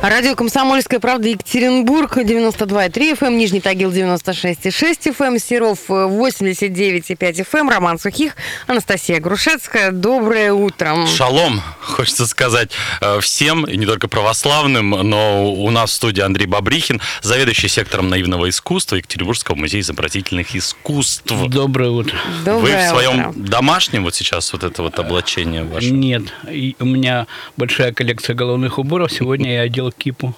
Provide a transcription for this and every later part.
Радио «Комсомольская правда» Екатеринбург, 92,3 FM, эм, Нижний Тагил, 96,6 FM, эм, Серов, 89,5 FM, эм, Роман Сухих, Анастасия Грушецкая. Доброе утро. Шалом, хочется сказать э, всем, и не только православным, но у нас в студии Андрей Бабрихин, заведующий сектором наивного искусства Екатеринбургского музея изобразительных искусств. Доброе утро. Доброе Вы в своем утро. домашнем вот сейчас вот это вот облачение ваше? Нет, у меня большая коллекция головных уборов. Сегодня я одел кипу.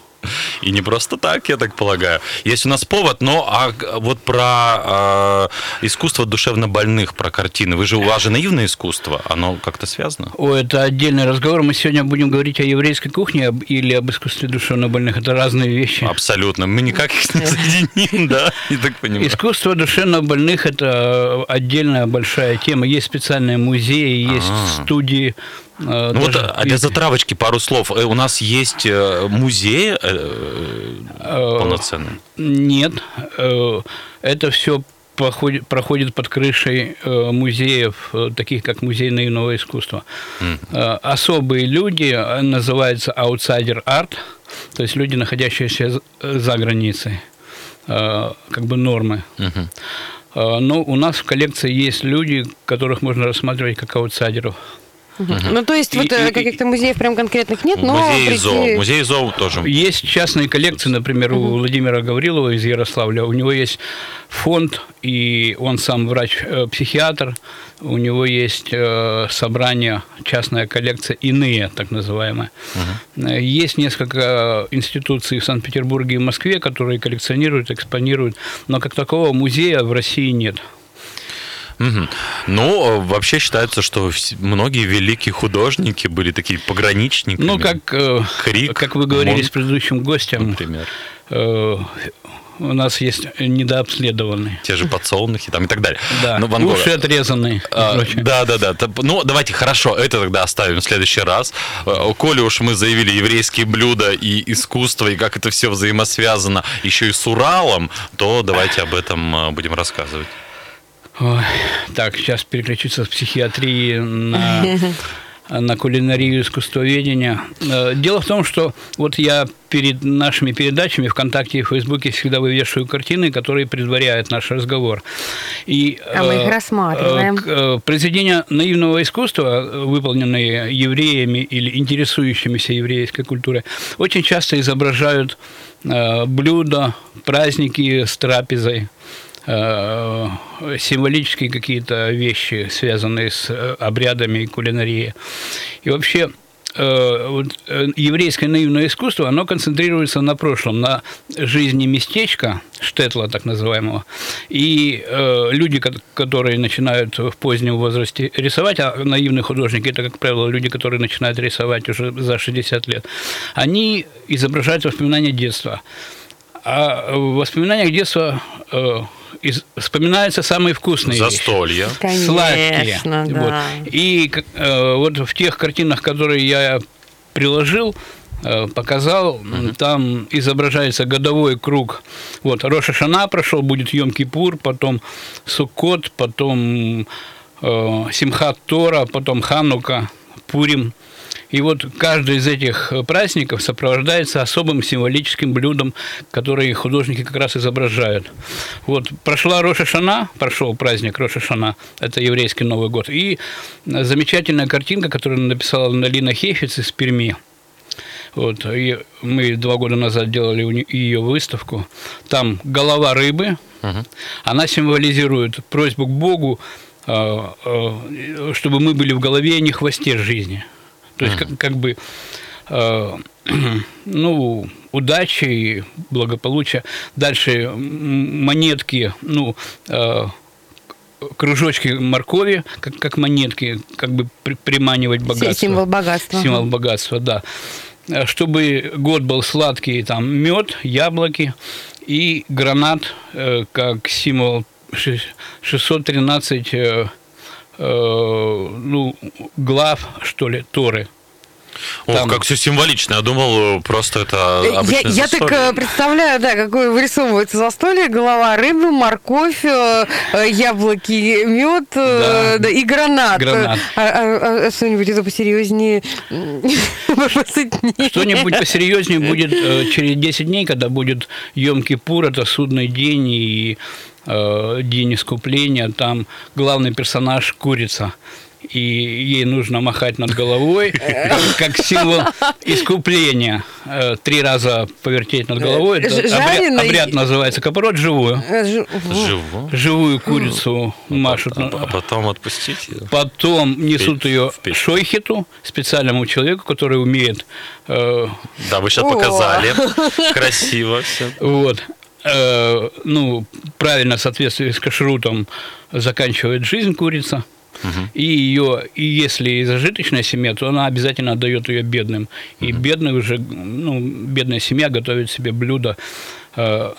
И не просто так, я так полагаю. Есть у нас повод, но а вот про э, искусство душевно больных, про картины. Вы же у вас же наивное искусство, оно как-то связано? О, это отдельный разговор. Мы сегодня будем говорить о еврейской кухне или об искусстве душевно больных. Это разные вещи. Абсолютно. Мы никак их не соединим, да? Я так понимаю. Искусство душевно больных – это отдельная большая тема. Есть специальные музеи, есть А. студии. Э, Ну вот а для затравочки пару слов. Э, У нас есть э, музей полноценный. Нет, это все проходит, проходит под крышей музеев, таких как Музей наивного искусства. Особые люди, называется аутсайдер арт, то есть люди, находящиеся за- границей, как бы нормы. Но у нас в коллекции есть люди, которых можно рассматривать как аутсайдеров. Ну, то есть, И- вот э, и- каких-то музеев прям конкретных нет, но Музей прийти- ЗОО. Музей ЗОО тоже. Есть частные коллекции, например, у Владимира Гаврилова из Ярославля. У него есть фонд, и он сам врач-психиатр. У него есть э, собрание, частная коллекция «Иные», так называемая. Э, Есть несколько институций в Санкт-Петербурге и Москве, которые коллекционируют, экспонируют, но как такого музея в России нет. Мгм. Ну, э, вообще считается, что многие великие художники были такие пограничниками. Ну, как, э, Крик, как вы говорили Мон- с предыдущим гостем, например. э, у нас есть недообследованные. Те же подсолнухи там и так далее. Да, Ну, Ван уши отрезанные. А. Да, да, да. Ну, давайте, хорошо, это тогда оставим в следующий раз. Э, Коли уж мы заявили еврейские блюда и искусство, и как это все взаимосвязано еще и с Уралом, то давайте об этом будем рассказывать. Ой, так, сейчас переключиться с психиатрии на, на кулинарию искусствоведения. Э, Дело в том, что вот я перед нашими передачами ВКонтакте и Фейсбуке всегда вывешиваю картины, которые предваряют наш разговор. И, А мы их э, рассматриваем. э, Произведения наивного искусства, выполненные евреями или интересующимися еврейской культурой, очень часто изображают блюда, праздники с трапезой, символические какие-то вещи, связанные с э, обрядами и кулинарией. И вообще э, э, еврейское наивное искусство, оно концентрируется на прошлом, на жизни местечка, штетла так называемого. И э, люди, ко- которые начинают в позднем возрасте рисовать, а наивные художники, это, как правило, люди, которые начинают рисовать уже за 60 лет, они изображают воспоминания детства. А в воспоминаниях детства э, из- вспоминаются самые вкусные вещи Застолье. сладкие. Конечно, да. Вот. И э, вот в тех картинах, которые я приложил, э, показал, там изображается годовой круг. Вот, Роша Шана прошел, будет Йом Кипур, потом Суккот, потом э, Симхат Тора, потом Ханука, Пурим. И вот каждый из этих э, праздников сопровождается особым символическим блюдом, которые художники как раз изображают. Вот прошла Роша Шана, прошел праздник Роша Шана, это еврейский Новый год, и э, замечательная картинка, которую написала Налина Хейфиц из Перми. Вот, и мы два года назад делали ее выставку. Там голова рыбы, она символизирует просьбу к Богу, э, чтобы мы были в голове, а не хвосте жизни. То есть, как, как бы, э, ну, удачи и благополучия. Дальше монетки, ну, э, кружочки моркови, как, как монетки, как бы при- приманивать богатство. Символ богатства. Символ богатства, да. Э, Чтобы год был сладкий, там мед, яблоки и гранат, э, как символ ши- 613 э, э, ну, глав, что ли, Торы. Ох, Там- как все символично. Я думал, э, просто это Я, обычное я так застолье. э, представляю, да, какое вырисовывается застолье. Голова рыбы, морковь, э, э, яблоки, мед Да. да, и гранат. Гранат. А, а- а что-нибудь это посерьезнее. Что-нибудь посерьезнее будет э, через 10 дней, когда будет Йом-Кипур, это судный день и э, день искупления. Там главный персонаж курица. И ей нужно махать над головой, как, символ искупления. Э, Три раза повертеть над головой. Жареный- обряд называется капорот живую. Ж- Живо. Живую курицу машут. А, а потом отпустить ее. Потом несут ее шойхету, специальному человеку, который умеет э, Да, вы сейчас О. показали. Красиво все. Вот. Э, ну, правильно, в соответствии с кашрутом, заканчивает жизнь курица. И ее, и если зажиточная семья, то она обязательно отдает ее бедным. И бедный уже, ну, бедная семья готовит себе блюдо. Э,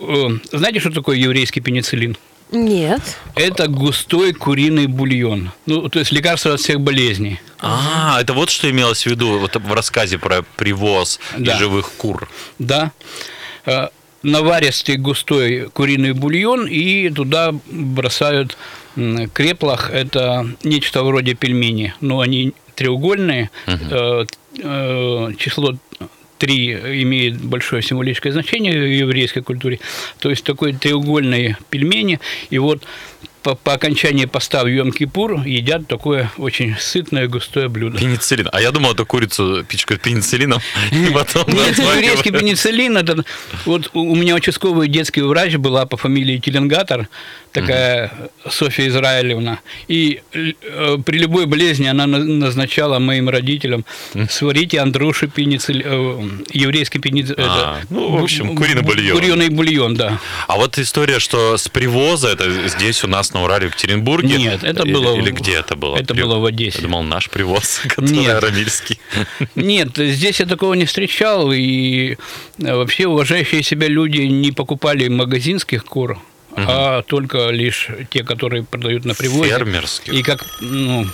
э, знаете, что такое еврейский пенициллин? Нет. Это густой куриный бульон. Ну, то есть лекарство от всех болезней. А, это вот что имелось в виду вот в рассказе про привоз и Да. живых кур. да, наваристый густой куриный бульон и туда бросают креплах. Это нечто вроде пельмени, но они треугольные. Э, Число три имеет большое символическое значение в еврейской культуре. То есть такой треугольные пельмени. И вот по, по окончании поста в Йом-Кипур едят такое очень сытное густое блюдо. Пенициллин. А я думал, эту курицу пичкают пенициллином, и потом Нет, еврейский пенициллин, это вот у меня участковый детский врач была по фамилии Теленгатор, такая Софья Израилевна. И э, при любой болезни она на- назначала моим родителям сварите Андруши пенициллин, еврейский пенициллин. А, ну, в общем, куриный бульон. Куриный бульон, да. А вот история, что с привоза, это здесь у нас на Урале, в Екатеринбурге? Нет, это было Или где это было? это При- было в Одессе. Я думал, наш привоз, который Нет. Нет, здесь я такого не встречал, и э, вообще уважающие себя люди не покупали магазинских кур, а только лишь те, которые продают на привозе. Фермерских. И как, ну,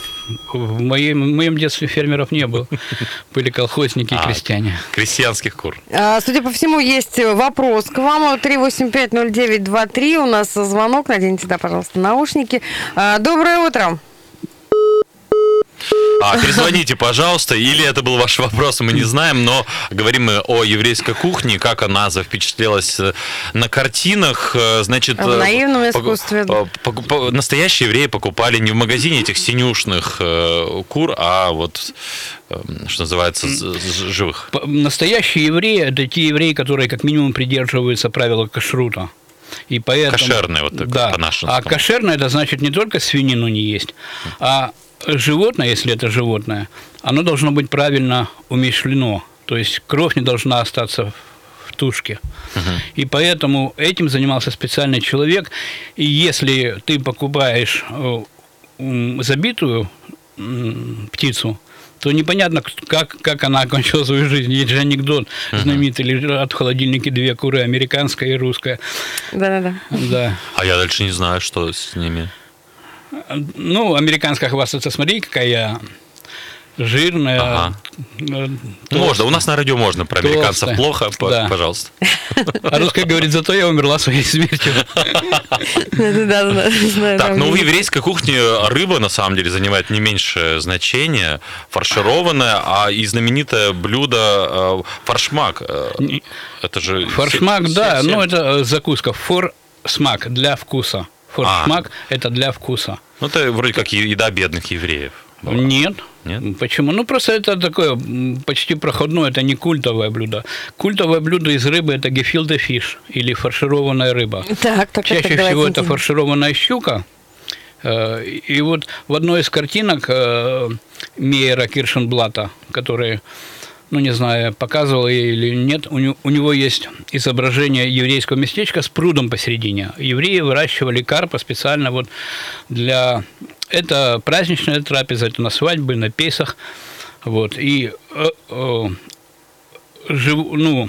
в моем, в моем детстве фермеров не было. Были колхозники и А, крестьяне. Крестьянских кур. А, Судя по всему, есть вопрос к вам. 3850923. У нас звонок. Наденьте, да, пожалуйста, наушники. А, Доброе утро. А, перезвоните, пожалуйста, или это был ваш вопрос, мы не знаем, но говорим мы о еврейской кухне, как она впечатлелась э, на картинах, э, значит... В э, наивном искусстве. Настоящие евреи покупали не в магазине этих синюшных кур, а вот, э, что называется, живых. Настоящие евреи – это те евреи, которые как минимум придерживаются правила кашрута. И поэтому, Кошерные, вот так, да. по-нашему. А кошерное – это значит не только свинину не есть, а животное, если это животное, оно должно быть правильно умешлено. То есть кровь не должна остаться в тушке. И поэтому этим занимался специальный человек. И если ты покупаешь э, забитую птицу, то непонятно, как, как она окончила свою жизнь. Есть же анекдот знаменитый, лежат в холодильнике две куры, американская и русская. Да-да-да. Да. А я дальше не знаю, что с ними. Ну, американская хвастается, смотри, какая я жирная. Ага. э, Можно, у нас на радио можно, про Толстая. американцев плохо, Да. пожалуйста. А русская говорит, зато я умерла своей смертью. Так, ну в еврейской кухне рыба на самом деле занимает не меньшее значение, фаршированная, а и знаменитое блюдо э, форшмак. э, Это же Форшмак, се- да, се- ну это закуска. Форсмак для вкуса. Форшмак это для вкуса. Ну это вроде как еда бедных евреев. была. Нет. Нет? Почему? Ну, просто это такое почти проходное, это не культовое блюдо. Культовое блюдо из рыбы – это гефилде фиш или фаршированная рыба. Так, так, Чаще так, всего это фаршированная щука. Э, И вот в одной из картинок э, Мейера Киршенблата, который, ну не знаю, показывал я или нет, у него, у него есть изображение еврейского местечка с прудом посередине. Евреи выращивали карпа специально вот для... Это праздничная трапеза, это на свадьбы, на Песах. Вот. И э, э, жив, ну,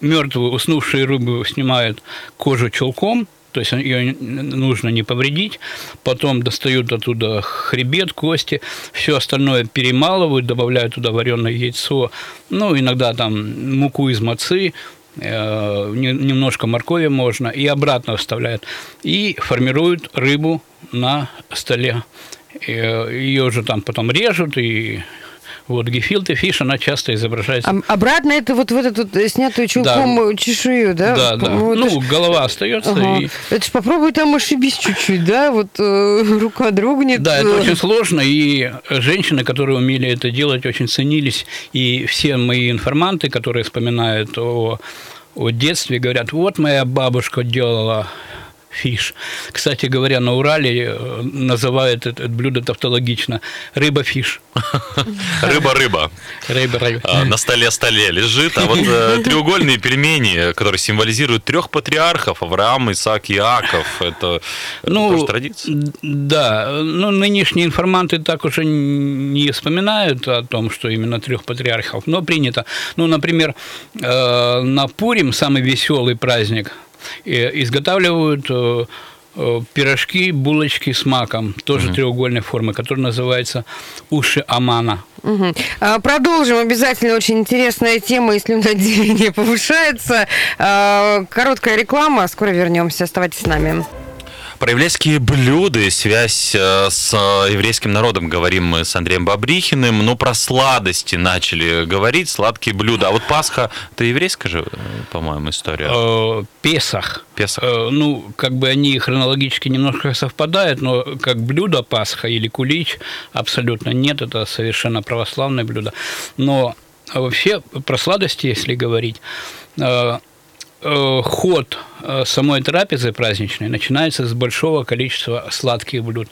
мертвую, уснувшие рыбы снимают кожу чулком, то есть ее нужно не повредить. Потом достают оттуда хребет, кости, все остальное перемалывают, добавляют туда вареное яйцо, ну, иногда там муку из мацы, э, не- немножко моркови можно, и обратно вставляют. И формируют рыбу на столе. Э, Ее уже там потом режут, и вот гефилте фиш, она часто изображается. А- обратно это вот в эту вот э, снятую чулком чешую, да? Да, да. Ну, это Ну, ж- голова остается. Ага. И... Это ж попробуй там ошибись чуть-чуть, да? Вот э, рука дрогнет. Да, это э, очень сложно, и женщины, которые умели это делать, очень ценились. И все мои информанты, которые вспоминают о, о детстве, говорят, вот моя бабушка делала фиш. Кстати говоря, на Урале э, называют это блюдо тавтологично рыба-фиш. Рыба-рыба. Рыба-рыба. А, на столе столе лежит, а вот э, треугольные пельмени, которые символизируют трех патриархов, Авраам, Исаак, Иаков, это, тоже традиция. Да, ну нынешние информанты так уже не вспоминают о том, что именно трех патриархов, но принято. Ну, например, э, на Пурим, самый веселый праздник, изготавливают э, э, пирожки, булочки с маком, тоже треугольной формы, которые называются уши Амана. Мгм. А, Продолжим обязательно. Очень интересная тема, и слюноотделение повышается. А, Короткая реклама. Скоро вернемся. Оставайтесь с нами. Про еврейские блюда и связь э, с э, еврейским народом говорим мы с Андреем Бабрихиным. Но про сладости начали говорить, сладкие блюда. А вот Пасха, это еврейская же, э, по-моему, история. Песах. Песах. Ну, как бы они хронологически немножко совпадают, но как блюдо Пасха или кулич абсолютно нет, это совершенно православное блюдо. Но вообще про сладости, если говорить, ход э, самой трапезы праздничной начинается с большого количества сладких блюд.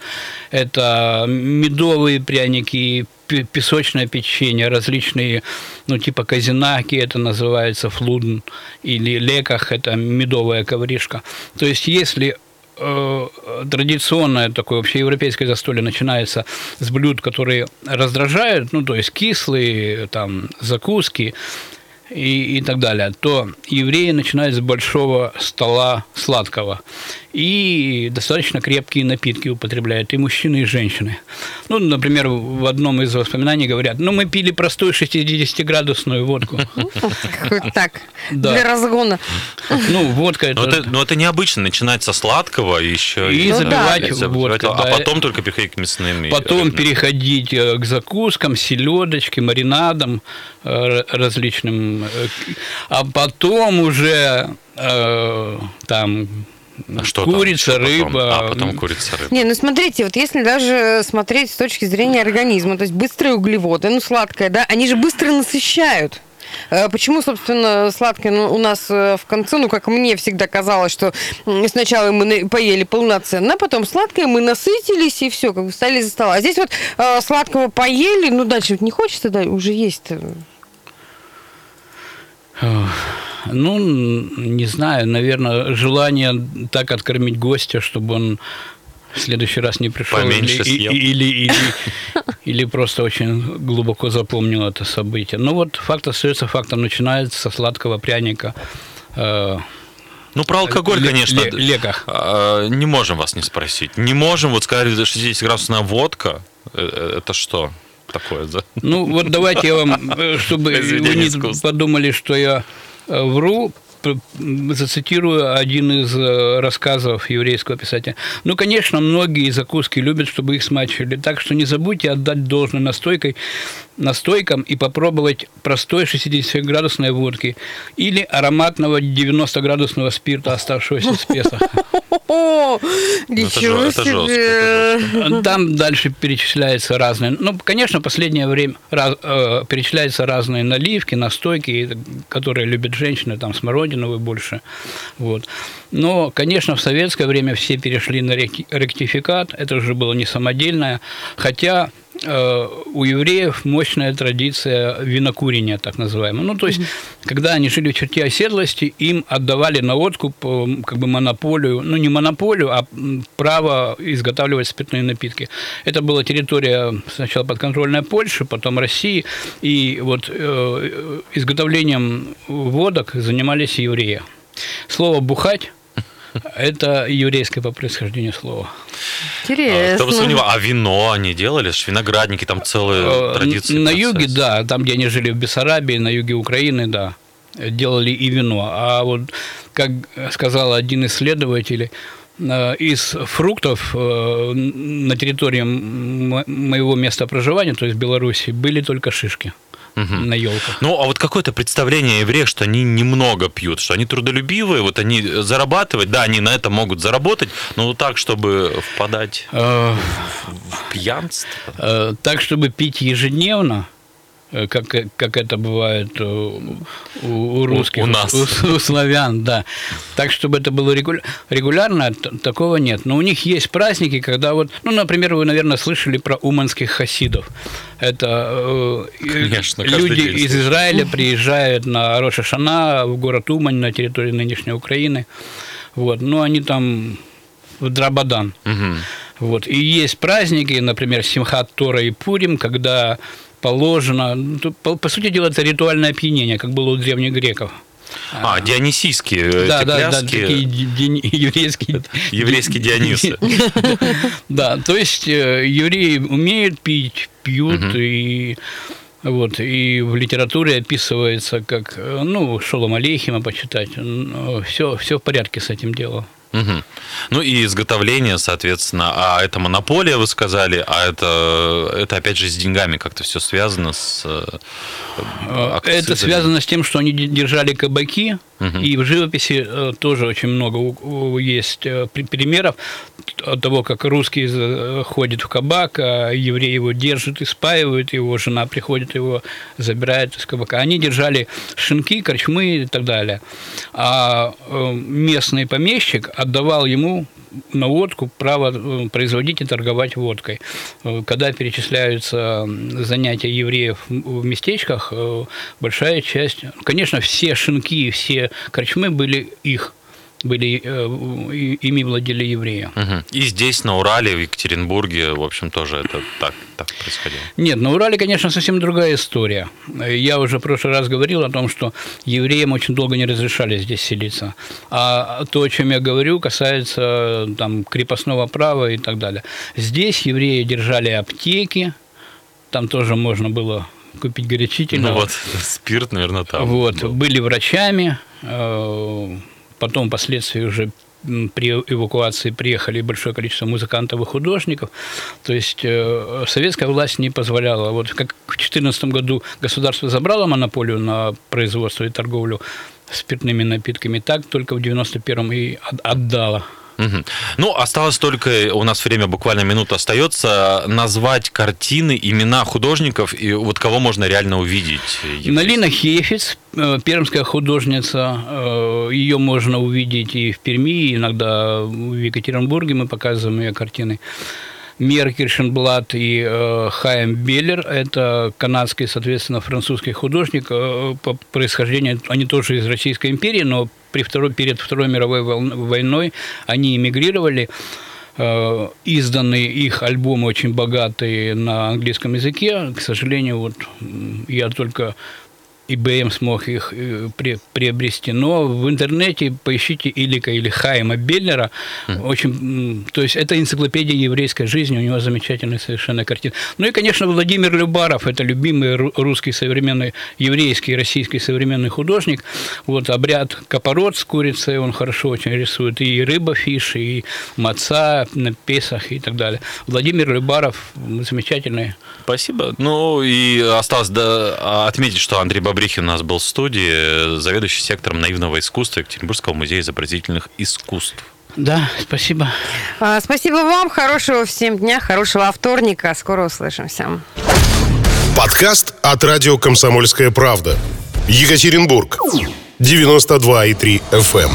Это медовые пряники, пе- песочное печенье, различные, ну, типа казинаки, это называется флудн, или леках, это медовая ковришка. То есть, если э, традиционное такое общеевропейское застолье начинается с блюд, которые раздражают, ну, то есть кислые, там, закуски, и, и так далее, то евреи начинают с большого стола сладкого. И достаточно крепкие напитки употребляют и мужчины, и женщины. Ну, например, в одном из воспоминаний говорят, ну, мы пили простую 60-градусную водку. Так, для разгона. Ну, водка Но это... но это необычно, начинать со сладкого еще И Ну забивать водкой, а да. потом только переходить к мясным. Потом переходить э, к закускам, селедочке, маринадам э, различным. э, А потом уже там А что там? курица, потом? рыба. А, потом курица, рыба. Не, ну смотрите, вот если даже смотреть с точки зрения организма, то есть быстрые углеводы, ну сладкое, да, они же быстро насыщают. Э, Почему, собственно, сладкое ну, у нас э, в конце, ну, как мне всегда казалось, что сначала мы поели полноценно, а потом сладкое, мы насытились, и все, как бы встали за стола. А здесь вот э, сладкого поели, ну, дальше вот не хочется, да, уже есть. Ну, не знаю, наверное, желание так откормить гостя, чтобы он в следующий раз не пришел. Поменьше или, съел. или, или, или просто очень глубоко запомнил это событие. Ну вот факт остается фактом. Начинается со сладкого пряника. э, Ну, про алкоголь, конечно. ле- леках. а, Не можем вас не спросить. Не можем, вот сказали, 60-градусная водка. э, Это что такое? за- Ну, вот давайте я вам, э, чтобы вы не подумали, что я э, вру, п- м, зацитирую один из э, рассказов еврейского писателя. Ну, конечно, многие закуски любят, чтобы их смачивали, так что не забудьте отдать должное настойкой, настойкам и попробовать простой 60-градусной водки или ароматного 90-градусного спирта, оставшегося с Песах. О, это ничего это себе. это Там дальше перечисляются разные. Ну, конечно, последнее время раз- э, перечисляются разные наливки, настойки, которые любят женщины, там смородиновые больше. Вот. Но, конечно, в советское время все перешли на рек- ректификат. Это уже было не самодельное. Хотя у евреев мощная традиция винокурения, так называемая. Ну, то есть, когда они жили в черте оседлости, им отдавали на откуп э, как бы монополию, ну, не монополию, а право изготавливать спиртные напитки. Это была территория сначала подконтрольная Польши, потом России, и вот э, изготовлением водок занимались евреи. Слово «бухать» Это еврейское по происхождению слова. Интересно. Кто бы сомневался, а вино они делали? Виноградники, там целые Э, традиции. На юге, да, там, где они жили в Бессарабии, на юге Украины, да, делали и вино. А вот, как сказал один исследователь, э, из фруктов э, на территории моего места проживания, то есть Беларуси, были только шишки на елках. Ну, а вот какое-то представление о евреях, что они немного пьют, что они трудолюбивые, вот они зарабатывать, да, они на это могут заработать, но вот так, чтобы впадать Э, в пьянство. Э, Так, чтобы пить ежедневно, э, как, как это бывает э, у, у русских, у нас. у, у славян, да. Так, чтобы это было регуля- регулярно, такого нет. Но у них есть праздники, когда вот, ну, например, вы, наверное, слышали про уманских хасидов. Это э, Конечно, люди из. Израиля приезжают на Роша Шана в город Умань на территории нынешней Украины. Вот, но они там в Драбадан. Мгм. Вот. И есть праздники, например, Симхат Тора и Пурим, когда положено, ну, по, по сути дела, это ритуальное опьянение, как было у древних греков. А, дионисийские э, да, эти да, да, пляски, такие ди- ди- еврейские. еврейские Дионисы. Да, то есть э, евреи умеют пить, пьют, и вот, и в литературе описывается, как, э, ну, Шолом Алейхима почитать, все, все в порядке с этим делом. Мгм. Ну и изготовление, соответственно, а это монополия, вы сказали, а это, это опять же с деньгами как-то все связано с... э, акцизами. Это связано с тем, что они де- держали кабаки, и в живописи э, тоже очень много есть э, при- примеров того, как русский за- ходит в кабак, а еврей его держит и спаивает, его жена приходит, его забирает из кабака. Они держали шинки, корчмы и так далее. А э, местный помещик отдавал ему на водку право э, производить и торговать водкой. Э, Когда перечисляются занятия евреев в местечках, э, большая часть, конечно, все шинки все корчмы были их, были, э, ими владели евреи. Мгм. И здесь, на Урале, в Екатеринбурге, в общем, тоже это так, так происходило. Нет, на Урале, конечно, совсем другая история. Я уже в прошлый раз говорил о том, что евреям очень долго не разрешали здесь селиться. А то, о чем я говорю, касается там, крепостного права и так далее. Здесь евреи держали аптеки, там тоже можно было купить горячительного. Ну вот, спирт, наверное, там. Вот, был. были врачами, э, потом впоследствии уже при эвакуации приехали большое количество музыкантов и художников. То есть э, советская власть не позволяла. Вот как в 2014 году государство забрало монополию на производство и торговлю спиртными напитками, так только в 91-м и от- отдало. Мгм. Ну, осталось только, у нас время буквально минута остается, назвать картины, имена художников и вот кого можно реально увидеть. Налина Хефиц, э, пермская художница, э, ее можно увидеть и в Перми, и иногда в Екатеринбурге мы показываем ее картины. Мер Киршенблат и э, Хайм Беллер – это канадский, соответственно, французский художник. Э, по происхождению они тоже из Российской империи, но при второй, перед Второй мировой войной они эмигрировали. Э, Изданы их альбомы очень богатые на английском языке. К сожалению, вот я только IBM смог их э, приобрести. Но в интернете поищите Илика или Хайма Беллера. Очень, м, то есть это энциклопедия еврейской жизни, у него замечательные совершенно картины. Ну и, конечно, Владимир Любаров, это любимый ру- русский современный, еврейский, российский современный художник. Вот обряд капорот с курицей, он хорошо очень рисует. И рыба фиш, и маца на Песах и так далее. Владимир Любаров замечательный Спасибо. Ну и осталось да, отметить, что Андрей Бабрихин у нас был в студии, заведующий сектором наивного искусства Екатеринбургского музея изобразительных искусств. Да, спасибо. А, Спасибо вам, хорошего всем дня, хорошего вторника. Скоро услышимся. Подкаст от радио «Комсомольская правда». Екатеринбург. 92,3 FM.